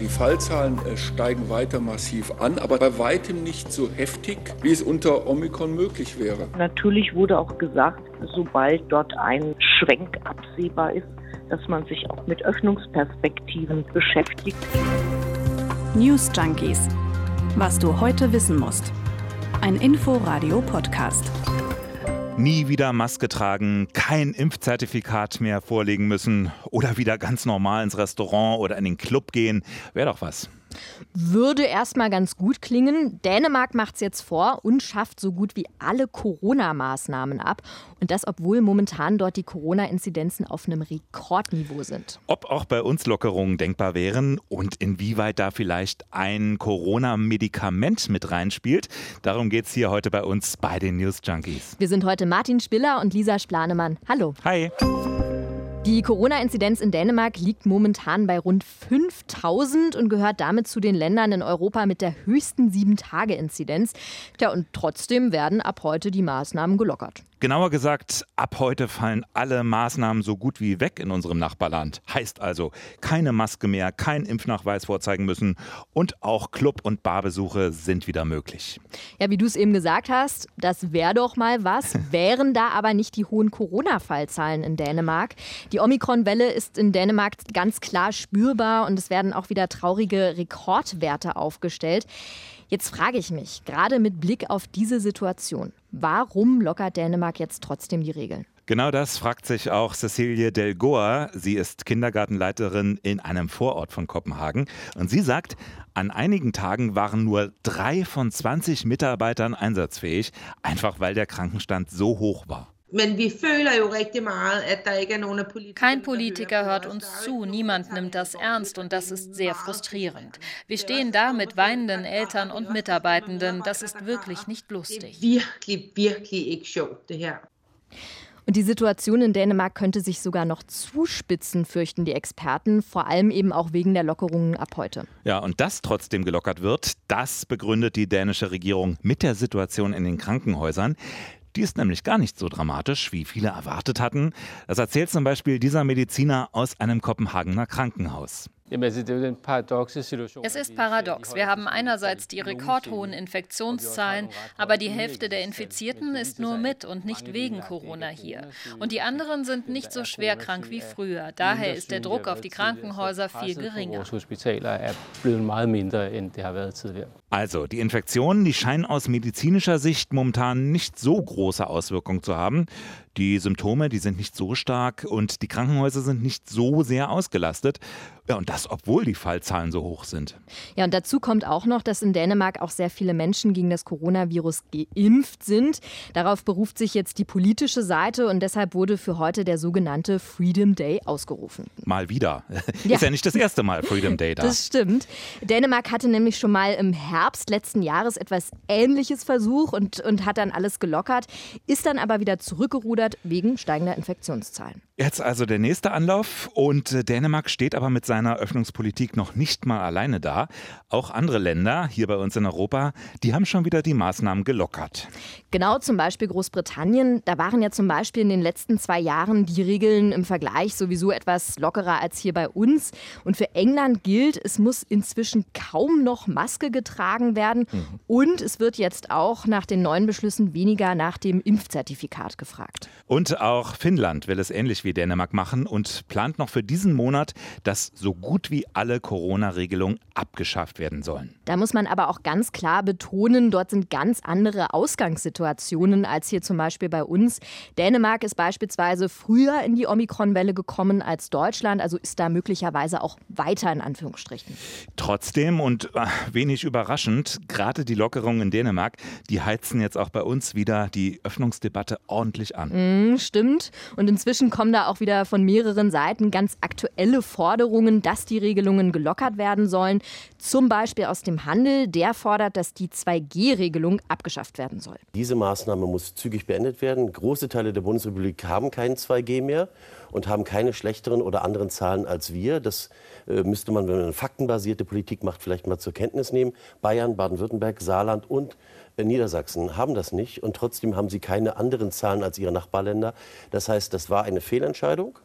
Die Fallzahlen äh, steigen weiter massiv an, aber bei weitem nicht so heftig, wie es unter Omikron möglich wäre. Natürlich wurde auch gesagt, sobald dort ein Schwenk absehbar ist, dass man sich auch mit Öffnungsperspektiven beschäftigt. News Junkies. Was du heute wissen musst. Ein Info-Radio-Podcast nie wieder Maske tragen, kein Impfzertifikat mehr vorlegen müssen oder wieder ganz normal ins Restaurant oder in den Club gehen, wäre doch was. Würde erstmal ganz gut klingen. Dänemark macht es jetzt vor und schafft so gut wie alle Corona-Maßnahmen ab. Und das, obwohl momentan dort die Corona-Inzidenzen auf einem Rekordniveau sind. Ob auch bei uns Lockerungen denkbar wären und inwieweit da vielleicht ein Corona-Medikament mit reinspielt, darum geht es hier heute bei uns bei den News Junkies. Wir sind heute Martin Spiller und Lisa Splanemann. Hallo. Hi. Die Corona-Inzidenz in Dänemark liegt momentan bei rund 5000 und gehört damit zu den Ländern in Europa mit der höchsten 7-Tage-Inzidenz. Tja, und trotzdem werden ab heute die Maßnahmen gelockert. Genauer gesagt, ab heute fallen alle Maßnahmen so gut wie weg in unserem Nachbarland. Heißt also, keine Maske mehr, kein Impfnachweis vorzeigen müssen und auch Club- und Barbesuche sind wieder möglich. Ja, wie du es eben gesagt hast, das wäre doch mal was, wären da aber nicht die hohen Corona-Fallzahlen in Dänemark. Die Omikron-Welle ist in Dänemark ganz klar spürbar und es werden auch wieder traurige Rekordwerte aufgestellt. Jetzt frage ich mich, gerade mit Blick auf diese Situation, warum lockert Dänemark jetzt trotzdem die Regeln? Genau das fragt sich auch Cecilie Delgoa. Sie ist Kindergartenleiterin in einem Vorort von Kopenhagen. Und sie sagt, an einigen Tagen waren nur drei von 20 Mitarbeitern einsatzfähig, einfach weil der Krankenstand so hoch war. Kein Politiker hört uns zu, niemand nimmt das ernst und das ist sehr frustrierend. Wir stehen da mit weinenden Eltern und Mitarbeitenden, das ist wirklich nicht lustig. Und die Situation in Dänemark könnte sich sogar noch zuspitzen, fürchten die Experten, vor allem eben auch wegen der Lockerungen ab heute. Ja, und dass trotzdem gelockert wird, das begründet die dänische Regierung mit der Situation in den Krankenhäusern. Die ist nämlich gar nicht so dramatisch, wie viele erwartet hatten. Das erzählt zum Beispiel dieser Mediziner aus einem Kopenhagener Krankenhaus. Es ist paradox. Wir haben einerseits die rekordhohen Infektionszahlen, aber die Hälfte der Infizierten ist nur mit und nicht wegen Corona hier. Und die anderen sind nicht so schwer krank wie früher. Daher ist der Druck auf die Krankenhäuser viel geringer. Also, die Infektionen, die scheinen aus medizinischer Sicht momentan nicht so große Auswirkungen zu haben. Die Symptome, die sind nicht so stark und die Krankenhäuser sind nicht so sehr ausgelastet. Ja, und das, obwohl die Fallzahlen so hoch sind. Ja, und dazu kommt auch noch, dass in Dänemark auch sehr viele Menschen gegen das Coronavirus geimpft sind. Darauf beruft sich jetzt die politische Seite und deshalb wurde für heute der sogenannte Freedom Day ausgerufen. Mal wieder. Ja. Ist ja nicht das erste Mal Freedom Day da. Das stimmt. Dänemark hatte nämlich schon mal im Herbst letzten Jahres etwas Ähnliches versucht und, und hat dann alles gelockert, ist dann aber wieder zurückgerudert wegen steigender Infektionszahlen. Jetzt also der nächste Anlauf und äh, Dänemark steht aber mit seiner Öffnungspolitik noch nicht mal alleine da. Auch andere Länder hier bei uns in Europa, die haben schon wieder die Maßnahmen gelockert. Genau, zum Beispiel Großbritannien. Da waren ja zum Beispiel in den letzten zwei Jahren die Regeln im Vergleich sowieso etwas lockerer als hier bei uns. Und für England gilt, es muss inzwischen kaum noch Maske getragen werden. Mhm. Und es wird jetzt auch nach den neuen Beschlüssen weniger nach dem Impfzertifikat gefragt. Und auch Finnland will es ähnlich wie wie Dänemark machen und plant noch für diesen Monat, dass so gut wie alle Corona-Regelungen abgeschafft werden sollen. Da muss man aber auch ganz klar betonen, dort sind ganz andere Ausgangssituationen als hier zum Beispiel bei uns. Dänemark ist beispielsweise früher in die Omikron-Welle gekommen als Deutschland, also ist da möglicherweise auch weiter in Anführungsstrichen. Trotzdem und äh, wenig überraschend, gerade die Lockerungen in Dänemark, die heizen jetzt auch bei uns wieder die Öffnungsdebatte ordentlich an. Mm, stimmt. Und inzwischen kommen da da auch wieder von mehreren Seiten ganz aktuelle Forderungen, dass die Regelungen gelockert werden sollen. Zum Beispiel aus dem Handel, der fordert, dass die 2G-Regelung abgeschafft werden soll. Diese Maßnahme muss zügig beendet werden. Große Teile der Bundesrepublik haben kein 2G mehr und haben keine schlechteren oder anderen Zahlen als wir. Das äh, müsste man, wenn man eine faktenbasierte Politik macht, vielleicht mal zur Kenntnis nehmen. Bayern, Baden-Württemberg, Saarland und Niedersachsen haben das nicht und trotzdem haben sie keine anderen Zahlen als ihre Nachbarländer. Das heißt, das war eine Fehlentscheidung.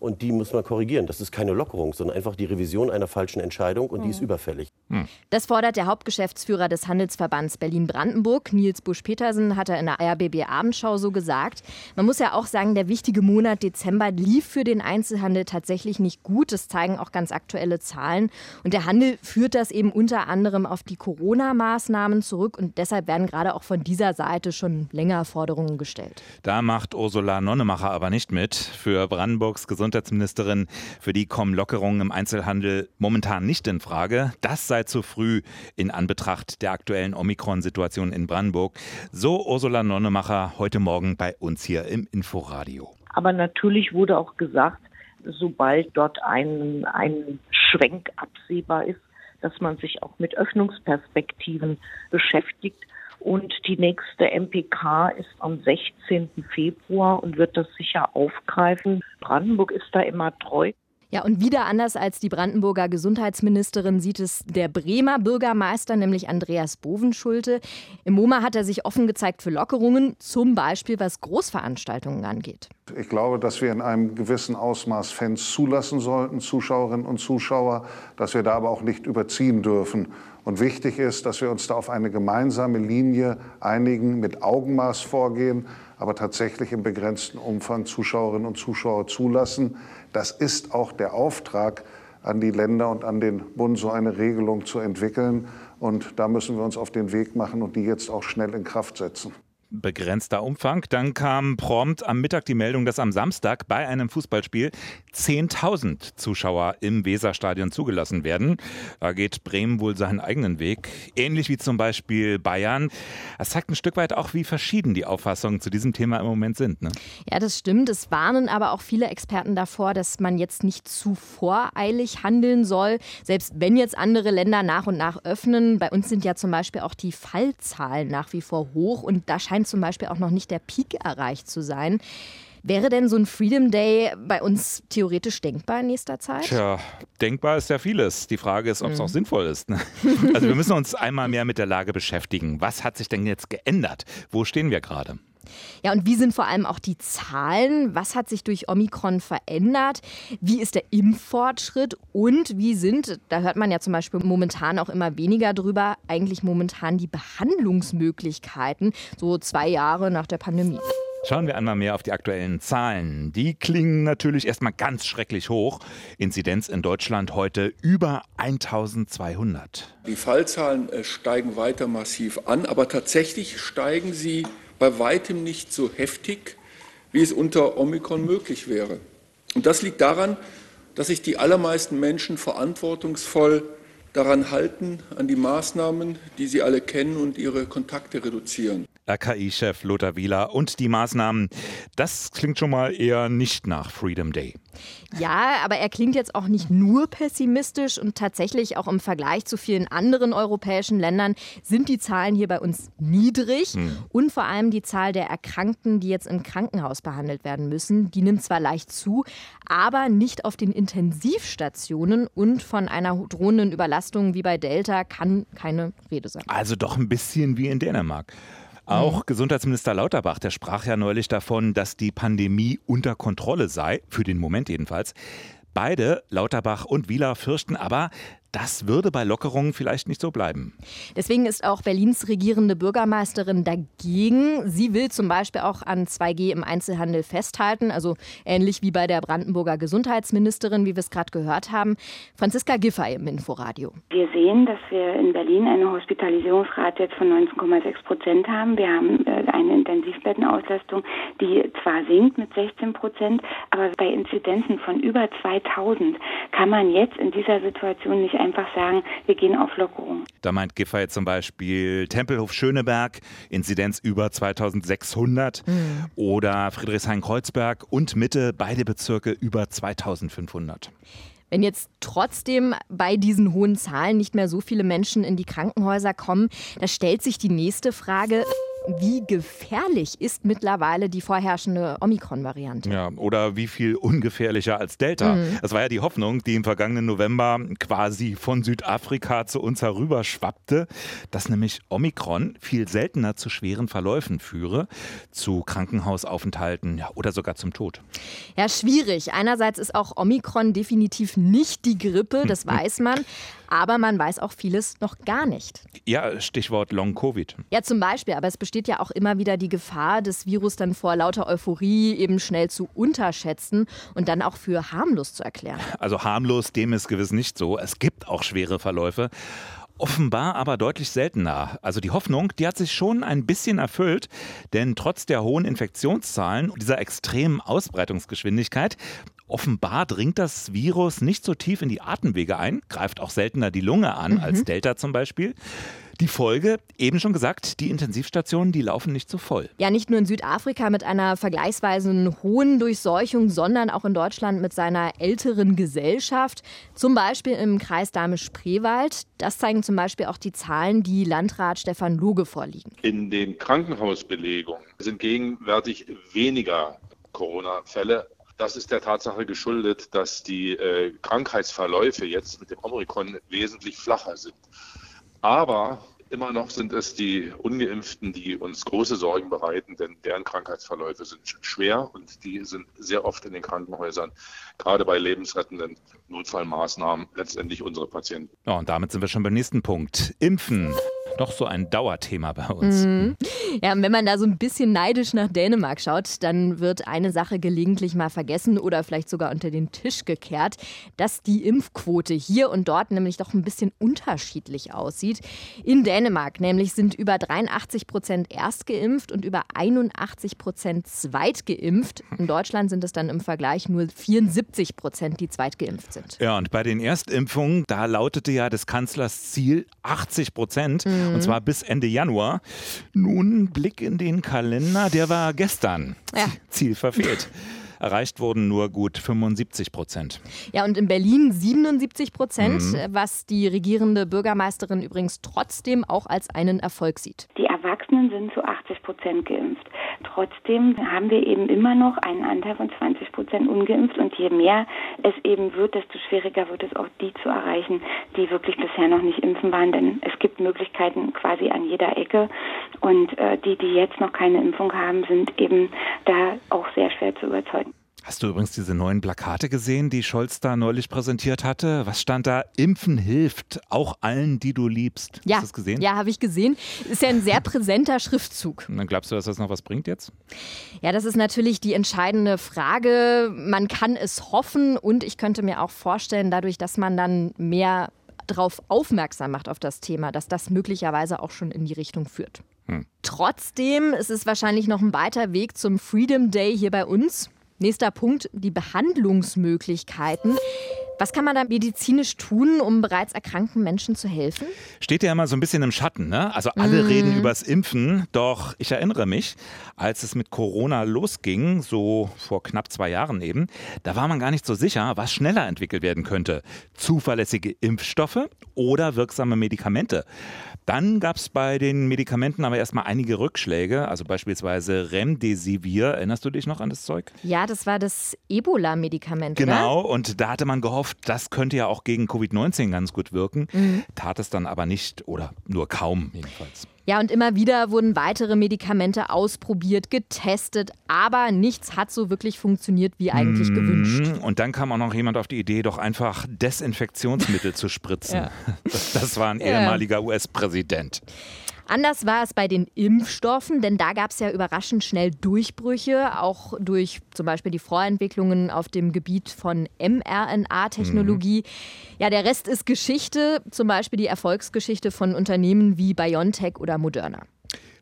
und die muss man korrigieren. Das ist keine Lockerung, sondern einfach die Revision einer falschen Entscheidung und die ist mhm. überfällig. Hm. Das fordert der Hauptgeschäftsführer des Handelsverbands Berlin-Brandenburg, Nils Busch-Petersen, hat er in der RBB Abendschau so gesagt. Man muss ja auch sagen, der wichtige Monat Dezember lief für den Einzelhandel tatsächlich nicht gut. Das zeigen auch ganz aktuelle Zahlen. Und der Handel führt das eben unter anderem auf die Corona-Maßnahmen zurück. Und deshalb werden gerade auch von dieser Seite schon länger Forderungen gestellt. Da macht Ursula Nonnemacher aber nicht mit. Für Brandenburgs Gesundheitsministerin, für die kommen Lockerungen im Einzelhandel momentan nicht in Frage. Das sei zu früh in Anbetracht der aktuellen Omikron-Situation in Brandenburg. So Ursula Nonnemacher heute Morgen bei uns hier im Inforadio. Aber natürlich wurde auch gesagt, sobald dort ein, ein Schwenk absehbar ist, dass man sich auch mit Öffnungsperspektiven beschäftigt. Und die nächste MPK ist am 16. Februar und wird das sicher aufgreifen. Brandenburg ist da immer treu. Ja, und wieder anders als die Brandenburger Gesundheitsministerin sieht es der Bremer Bürgermeister, nämlich Andreas Bovenschulte. Im MoMA hat er sich offen gezeigt für Lockerungen, zum Beispiel was Großveranstaltungen angeht. Ich glaube, dass wir in einem gewissen Ausmaß Fans zulassen sollten, Zuschauerinnen und Zuschauer, dass wir da aber auch nicht überziehen dürfen. Und wichtig ist, dass wir uns da auf eine gemeinsame Linie einigen, mit Augenmaß vorgehen, aber tatsächlich im begrenzten Umfang Zuschauerinnen und Zuschauer zulassen. Das ist auch der Auftrag an die Länder und an den Bund, so eine Regelung zu entwickeln. Und da müssen wir uns auf den Weg machen und die jetzt auch schnell in Kraft setzen begrenzter Umfang. Dann kam prompt am Mittag die Meldung, dass am Samstag bei einem Fußballspiel 10.000 Zuschauer im Weserstadion zugelassen werden. Da geht Bremen wohl seinen eigenen Weg, ähnlich wie zum Beispiel Bayern. Das zeigt ein Stück weit auch, wie verschieden die Auffassungen zu diesem Thema im Moment sind. Ne? Ja, das stimmt. Es warnen aber auch viele Experten davor, dass man jetzt nicht zu voreilig handeln soll, selbst wenn jetzt andere Länder nach und nach öffnen. Bei uns sind ja zum Beispiel auch die Fallzahlen nach wie vor hoch und da scheint zum Beispiel auch noch nicht der Peak erreicht zu sein. Wäre denn so ein Freedom Day bei uns theoretisch denkbar in nächster Zeit? Tja, denkbar ist ja vieles. Die Frage ist, ob es mhm. auch sinnvoll ist. Ne? Also wir müssen uns einmal mehr mit der Lage beschäftigen. Was hat sich denn jetzt geändert? Wo stehen wir gerade? Ja, und wie sind vor allem auch die Zahlen? Was hat sich durch Omikron verändert? Wie ist der Impffortschritt? Und wie sind, da hört man ja zum Beispiel momentan auch immer weniger drüber, eigentlich momentan die Behandlungsmöglichkeiten, so zwei Jahre nach der Pandemie? Schauen wir einmal mehr auf die aktuellen Zahlen. Die klingen natürlich erstmal ganz schrecklich hoch. Inzidenz in Deutschland heute über 1200. Die Fallzahlen äh, steigen weiter massiv an, aber tatsächlich steigen sie bei weitem nicht so heftig, wie es unter Omikron möglich wäre. Und das liegt daran, dass sich die allermeisten Menschen verantwortungsvoll daran halten, an die Maßnahmen, die sie alle kennen und ihre Kontakte reduzieren. RKI-Chef Lothar Wieler und die Maßnahmen. Das klingt schon mal eher nicht nach Freedom Day. Ja, aber er klingt jetzt auch nicht nur pessimistisch und tatsächlich auch im Vergleich zu vielen anderen europäischen Ländern sind die Zahlen hier bei uns niedrig hm. und vor allem die Zahl der Erkrankten, die jetzt im Krankenhaus behandelt werden müssen, die nimmt zwar leicht zu, aber nicht auf den Intensivstationen und von einer drohenden Überlastung wie bei Delta kann keine Rede sein. Also doch ein bisschen wie in Dänemark. Auch mhm. Gesundheitsminister Lauterbach, der sprach ja neulich davon, dass die Pandemie unter Kontrolle sei, für den Moment jedenfalls. Beide, Lauterbach und Wieler, fürchten aber, das würde bei Lockerungen vielleicht nicht so bleiben. Deswegen ist auch Berlins regierende Bürgermeisterin dagegen. Sie will zum Beispiel auch an 2G im Einzelhandel festhalten, also ähnlich wie bei der Brandenburger Gesundheitsministerin, wie wir es gerade gehört haben. Franziska Giffey im Inforadio. Wir sehen, dass wir in Berlin eine Hospitalisierungsrate jetzt von 19,6 Prozent haben. Wir haben äh, eine Intensivbettenauslastung, die zwar sinkt mit 16 Prozent, aber bei Inzidenzen von über 2000 kann man jetzt in dieser Situation nicht einfach sagen, wir gehen auf Lockerung. Da meint Giffey zum Beispiel Tempelhof Schöneberg, Inzidenz über 2600 mhm. oder Friedrichshain-Kreuzberg und Mitte, beide Bezirke über 2500. Wenn jetzt trotzdem bei diesen hohen Zahlen nicht mehr so viele Menschen in die Krankenhäuser kommen, da stellt sich die nächste Frage, wie gefährlich ist mittlerweile die vorherrschende Omikron-Variante? Ja, oder wie viel ungefährlicher als Delta? Mhm. Das war ja die Hoffnung, die im vergangenen November quasi von Südafrika zu uns herüberschwappte, dass nämlich Omikron viel seltener zu schweren Verläufen führe, zu Krankenhausaufenthalten ja, oder sogar zum Tod. Ja, schwierig. Einerseits ist auch Omikron definitiv nicht die Grippe, das weiß man. Aber man weiß auch vieles noch gar nicht. Ja, Stichwort Long-Covid. Ja, zum Beispiel. Aber es besteht ja auch immer wieder die Gefahr, das Virus dann vor lauter Euphorie eben schnell zu unterschätzen und dann auch für harmlos zu erklären. Also harmlos, dem ist gewiss nicht so. Es gibt auch schwere Verläufe. Offenbar aber deutlich seltener. Also die Hoffnung, die hat sich schon ein bisschen erfüllt, denn trotz der hohen Infektionszahlen und dieser extremen Ausbreitungsgeschwindigkeit, offenbar dringt das Virus nicht so tief in die Atemwege ein, greift auch seltener die Lunge an mhm. als Delta zum Beispiel. Die Folge, eben schon gesagt, die Intensivstationen, die laufen nicht so voll. Ja, nicht nur in Südafrika mit einer vergleichsweise hohen Durchseuchung, sondern auch in Deutschland mit seiner älteren Gesellschaft. Zum Beispiel im Kreis Dahme-Spreewald. Das zeigen zum Beispiel auch die Zahlen, die Landrat Stefan Loge vorliegen. In den Krankenhausbelegungen sind gegenwärtig weniger Corona-Fälle das ist der Tatsache geschuldet, dass die äh, Krankheitsverläufe jetzt mit dem Omikron wesentlich flacher sind. Aber immer noch sind es die Ungeimpften, die uns große Sorgen bereiten, denn deren Krankheitsverläufe sind schwer und die sind sehr oft in den Krankenhäusern, gerade bei lebensrettenden Notfallmaßnahmen, letztendlich unsere Patienten. Ja, und damit sind wir schon beim nächsten Punkt. Impfen doch so ein Dauerthema bei uns. Mhm. Ja, und wenn man da so ein bisschen neidisch nach Dänemark schaut, dann wird eine Sache gelegentlich mal vergessen oder vielleicht sogar unter den Tisch gekehrt, dass die Impfquote hier und dort nämlich doch ein bisschen unterschiedlich aussieht. In Dänemark nämlich sind über 83 Prozent erstgeimpft und über 81 Prozent zweitgeimpft. In Deutschland sind es dann im Vergleich nur 74 Prozent, die zweitgeimpft sind. Ja, und bei den Erstimpfungen, da lautete ja des Kanzlers Ziel 80 Prozent. Mhm. Und zwar bis Ende Januar. Nun Blick in den Kalender, der war gestern. Ja. Ziel verfehlt. Erreicht wurden nur gut 75 Prozent. Ja, und in Berlin 77 Prozent, mhm. was die regierende Bürgermeisterin übrigens trotzdem auch als einen Erfolg sieht. Die Erwachsenen sind zu 80 Prozent geimpft. Trotzdem haben wir eben immer noch einen Anteil von 20 Prozent ungeimpft und je mehr es eben wird, desto schwieriger wird es auch die zu erreichen, die wirklich bisher noch nicht impfen waren, denn es gibt Möglichkeiten quasi an jeder Ecke und äh, die, die jetzt noch keine Impfung haben, sind eben da auch sehr schwer zu überzeugen. Hast du übrigens diese neuen Plakate gesehen, die Scholz da neulich präsentiert hatte? Was stand da? Impfen hilft, auch allen, die du liebst. Ja, Hast du das gesehen? Ja, habe ich gesehen. Ist ja ein sehr präsenter Schriftzug. Und dann glaubst du, dass das noch was bringt jetzt? Ja, das ist natürlich die entscheidende Frage. Man kann es hoffen und ich könnte mir auch vorstellen, dadurch, dass man dann mehr darauf aufmerksam macht auf das Thema, dass das möglicherweise auch schon in die Richtung führt. Hm. Trotzdem ist es wahrscheinlich noch ein weiter Weg zum Freedom Day hier bei uns. Nächster Punkt, die Behandlungsmöglichkeiten. Was kann man da medizinisch tun, um bereits erkrankten Menschen zu helfen? Steht ja immer so ein bisschen im Schatten. Ne? Also alle mm. reden übers Impfen. Doch ich erinnere mich, als es mit Corona losging, so vor knapp zwei Jahren eben, da war man gar nicht so sicher, was schneller entwickelt werden könnte. Zuverlässige Impfstoffe oder wirksame Medikamente. Dann gab es bei den Medikamenten aber erstmal einige Rückschläge, also beispielsweise Remdesivir. Erinnerst du dich noch an das Zeug? Ja, das war das Ebola-Medikament. Genau, oder? und da hatte man gehofft, das könnte ja auch gegen Covid-19 ganz gut wirken. Mhm. Tat es dann aber nicht oder nur kaum jedenfalls. Ja, und immer wieder wurden weitere Medikamente ausprobiert, getestet, aber nichts hat so wirklich funktioniert, wie eigentlich mmh, gewünscht. Und dann kam auch noch jemand auf die Idee, doch einfach Desinfektionsmittel zu spritzen. Ja. Das, das, war ein ehemaliger US-Präsident. Anders war es bei den Impfstoffen, denn da gab es ja überraschend schnell Durchbrüche, auch durch zum Beispiel die Vorentwicklungen auf dem Gebiet von mRNA-Technologie. Mhm. Ja, der Rest ist Geschichte, zum Beispiel die Erfolgsgeschichte von Unternehmen wie BioNTech oder Moderna.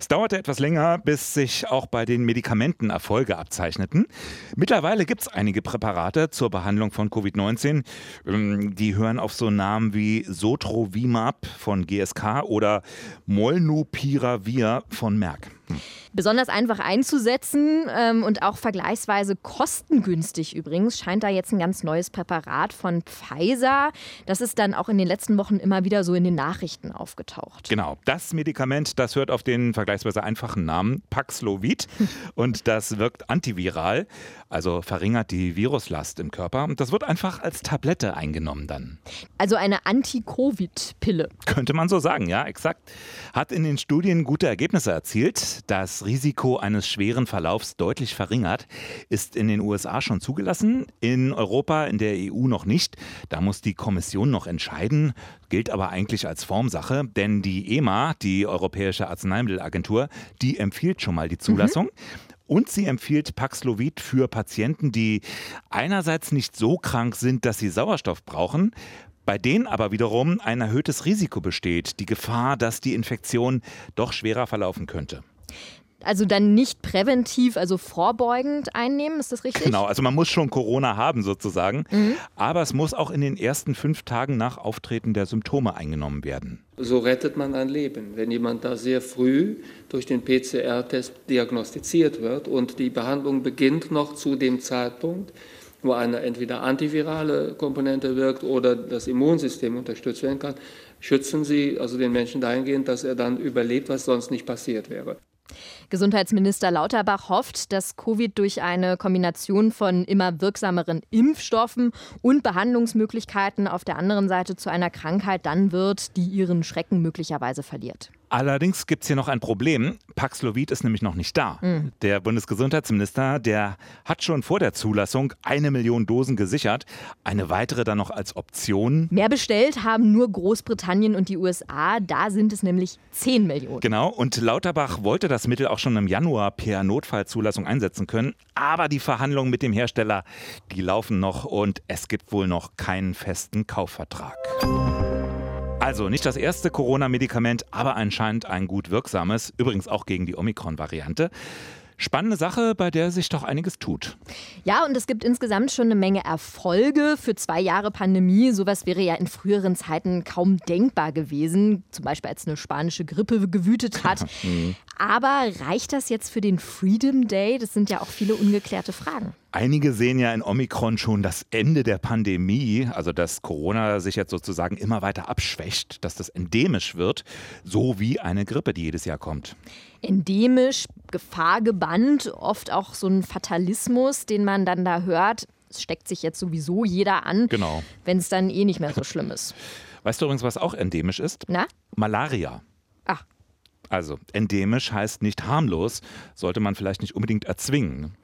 Es dauerte etwas länger, bis sich auch bei den Medikamenten Erfolge abzeichneten. Mittlerweile gibt es einige Präparate zur Behandlung von Covid-19. Ähm, die hören auf so Namen wie Sotrovimab von GSK oder Molnupiravir von Merck. Besonders einfach einzusetzen ähm, und auch vergleichsweise kostengünstig übrigens scheint da jetzt ein ganz neues Präparat von Pfizer. Das ist dann auch in den letzten Wochen immer wieder so in den Nachrichten aufgetaucht. Genau, das Medikament, das hört auf den vergleichsweise einfachen Namen Paxlovid und das wirkt antiviral, also verringert die Viruslast im Körper. Das wird einfach als Tablette eingenommen dann. Also eine Anti-Covid-Pille. Könnte man so sagen, ja, exakt. Hat in den Studien gute Ergebnisse erzielt. Das Risiko eines schweren Verlaufs deutlich verringert, ist in den USA schon zugelassen, in Europa, in der EU noch nicht. Da muss die Kommission noch entscheiden, gilt aber eigentlich als Formsache, denn die EMA, die Europäische Arzneimittelagentur, die empfiehlt schon mal die Zulassung. Mhm. Und sie empfiehlt Paxlovid für Patienten, die einerseits nicht so krank sind, dass sie Sauerstoff brauchen, bei denen aber wiederum ein erhöhtes Risiko besteht, die Gefahr, dass die Infektion doch schwerer verlaufen könnte. Also dann nicht präventiv, also vorbeugend einnehmen, ist das richtig? Genau, also man muss schon Corona haben sozusagen, mhm. aber es muss auch in den ersten fünf Tagen nach Auftreten der Symptome eingenommen werden. So rettet man ein Leben, wenn jemand da sehr früh durch den PCR-Test diagnostiziert wird und die Behandlung beginnt noch zu dem Zeitpunkt, wo eine entweder antivirale Komponente wirkt oder das Immunsystem unterstützt werden kann, schützen Sie also den Menschen dahingehend, dass er dann überlebt, was sonst nicht passiert wäre. Gesundheitsminister Lauterbach hofft, dass Covid durch eine Kombination von immer wirksameren Impfstoffen und Behandlungsmöglichkeiten auf der anderen Seite zu einer Krankheit dann wird, die ihren Schrecken möglicherweise verliert. Allerdings gibt es hier noch ein Problem. Paxlovid ist nämlich noch nicht da. Mhm. Der Bundesgesundheitsminister, der hat schon vor der Zulassung eine Million Dosen gesichert, eine weitere dann noch als Option. Mehr bestellt haben nur Großbritannien und die USA. Da sind es nämlich 10 Millionen. Genau, und Lauterbach wollte das Mittel auch schon im Januar per Notfallzulassung einsetzen können. Aber die Verhandlungen mit dem Hersteller, die laufen noch und es gibt wohl noch keinen festen Kaufvertrag. Also nicht das erste Corona-Medikament, aber anscheinend ein gut wirksames, übrigens auch gegen die Omikron-Variante. Spannende Sache, bei der sich doch einiges tut. Ja, und es gibt insgesamt schon eine Menge Erfolge für zwei Jahre Pandemie. Sowas wäre ja in früheren Zeiten kaum denkbar gewesen, zum Beispiel als eine spanische Grippe gewütet hat. Mhm. Aber reicht das jetzt für den Freedom Day? Das sind ja auch viele ungeklärte Fragen. Einige sehen ja in Omikron schon das Ende der Pandemie, also dass Corona sich jetzt sozusagen immer weiter abschwächt, dass das endemisch wird, so wie eine Grippe, die jedes Jahr kommt endemisch, gefahrgebannt, oft auch so ein Fatalismus, den man dann da hört. Es steckt sich jetzt sowieso jeder an, genau. wenn es dann eh nicht mehr so schlimm ist. Weißt du übrigens, was auch endemisch ist? Na? Malaria. Also endemisch heißt nicht harmlos, sollte man vielleicht nicht unbedingt erzwingen.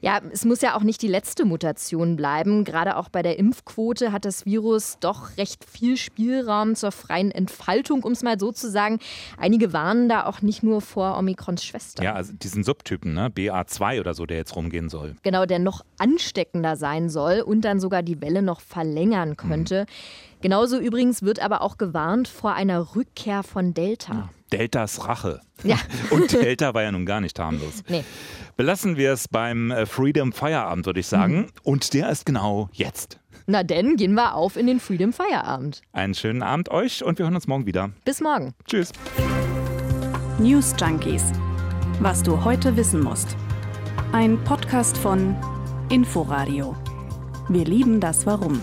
Ja, es muss ja auch nicht die letzte Mutation bleiben. Gerade auch bei der Impfquote hat das Virus doch recht viel Spielraum zur freien Entfaltung, um es mal so zu sagen. Einige warnen da auch nicht nur vor Omikrons Schwester. Ja, also diesen Subtypen, ne? BA2 oder so, der jetzt rumgehen soll. Genau, der noch ansteckender sein soll und dann sogar die Welle noch verlängern könnte. Mhm. Genauso übrigens wird aber auch gewarnt vor einer Rückkehr von Delta. Ja. Deltas Rache. Ja. Und Delta war ja nun gar nicht harmlos. Nee. Belassen wir es beim äh, Freedom Feierabend, würde ich sagen. Mhm. Und der ist genau jetzt. Na denn, gehen wir auf in den Freedom Feierabend. Einen schönen Abend euch und wir hören uns morgen wieder. Bis morgen. Tschüss. News Junkies. Was du heute wissen musst. Ein Podcast von Inforadio. Wir lieben das Warum.